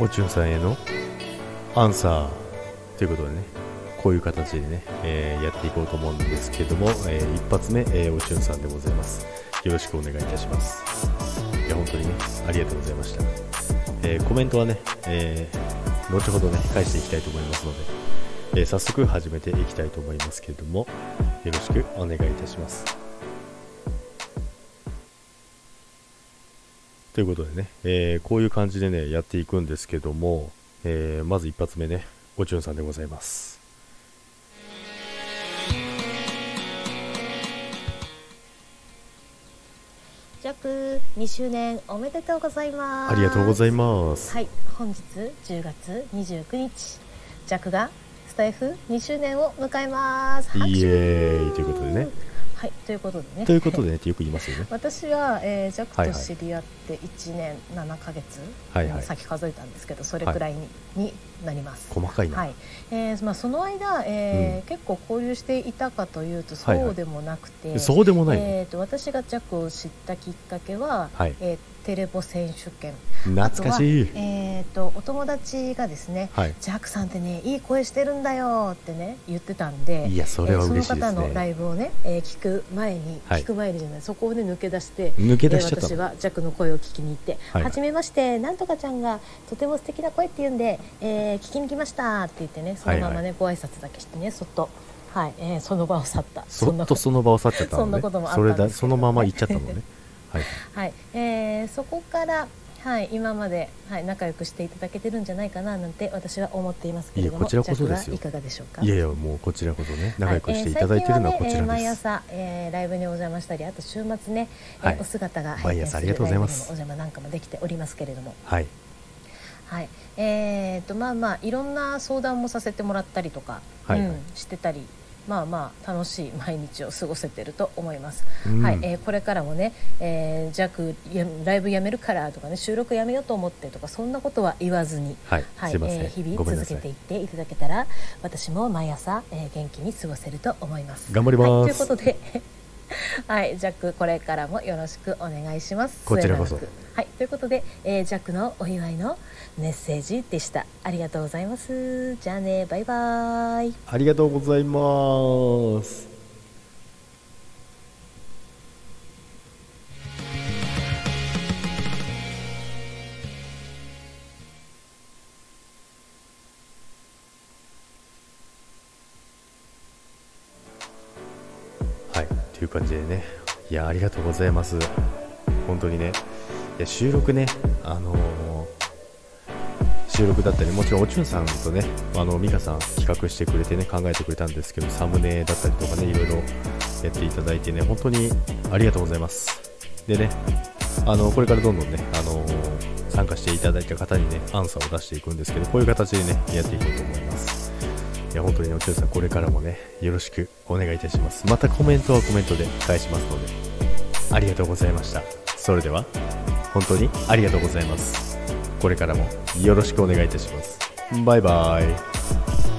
おちゅんさんへのアンサーということでね、こういう形でね、えーやっていこうと思うんですけども、えー一発目、えーおちゅんさんでございます。よろしくお願いいたします。いや、本当にね、ありがとうございました。えーコメントはね、え後ほどね、返していきたいと思いますので、え早速始めていきたいと思いますけれども、よろしくお願いいたします。ということでね、えーこういう感じでね、やっていくんですけども、えーまず一発目ね、おちゅんさんでございます。ジャック2周年おめでとうございますありがとうございます。はい本日10月29日ジャックがスタイフ2周年を迎えますイエーイということでね。はいということでね。ということでねってよく言いますよね。私は、えージャッはいはい。クと知り合って1年7ヶ月、はいはい。先数えたんですけどそれくらいに,、になります。細かいな。はい。えーまあ、その間、えーうん。結構交流していたかというとはいはい。そうでもなくて、そうでもないの、えー、と私がジャックを知ったきっかけは、はい。えーテレボ選手権。懐かしい。えー、とお友達がですねはい。ジャックさんってねいい声してるんだよってね言ってたんでいや、それは嬉しいですえーその方のラね。イブをね、えー聞く前に、はい。聞く前にじゃないそこをね抜け出して抜け出しちゃったえー私の。はジャックの声を聞きに行って「はい。めましてなんとかちゃんがとても素敵な声って言うんで、えー聞きに来ました」って言ってねそのままね、はいはご挨拶だけしてねそっと、はい。えーその場を去った。そっとその場を去っちゃったのね。そんなこともあったそれだ、そのまま行っちゃったのね。はい。はい。えーそこから、はい、今まで、はい、仲良くしていただけてるんじゃないかななんて私は思っていますけれども。いやこちらこそですよ。いかがでしょうか？いやいや、もうこちらこそね、仲良くしていただいてるのはこちはいえー最近はねえー毎らです。朝、えーライブにお邪魔したりあと週末ね、えーはいお姿が毎朝ありがとうございます。お邪魔なんかもできておりますけれども。はい。はい。えー、とまあまあいろんな相談もさせてもらったりとか、はい。はいうん、してたりまあまあ楽しい毎日を過ごせてると思います、うん。はい。えーこれからもね、えー、ジライブやめるからとかね収録やめようと思ってとかそんなことは言わずにはい。はい。えー日々続けていっていただけたら私も毎朝、えー元気に過ごせると思います。頑張ります。はい、ということではいジャックこれからもよろしくお願いします。こちらこそ。はいということで、えージャックのお祝いのメッセージでした。ありがとうございます。じゃあねバイバイ。ありがとうございます。という感じでね、いや、ありがとうございます。本当にね、いや収録ね、あのー収録だったり、もちろんおちゅんさんとね、あの美香さん企画してくれてね、考えてくれたんですけど、サムネだったりとかね、いろいろやっていただいてね、本当にありがとうございます。でね、あのこれからどんどんね、あの参加していただいた方にね、アンサーを出していくんですけど、こういう形でね、やっていこうと思います。いや、本当にねお嬢さん、これからもね、よろしくお願いいたします。またコメントはコメントで返しますので、ありがとうございました。それでは、本当にありがとうございます。これからもよろしくお願いいたします。バイバイ。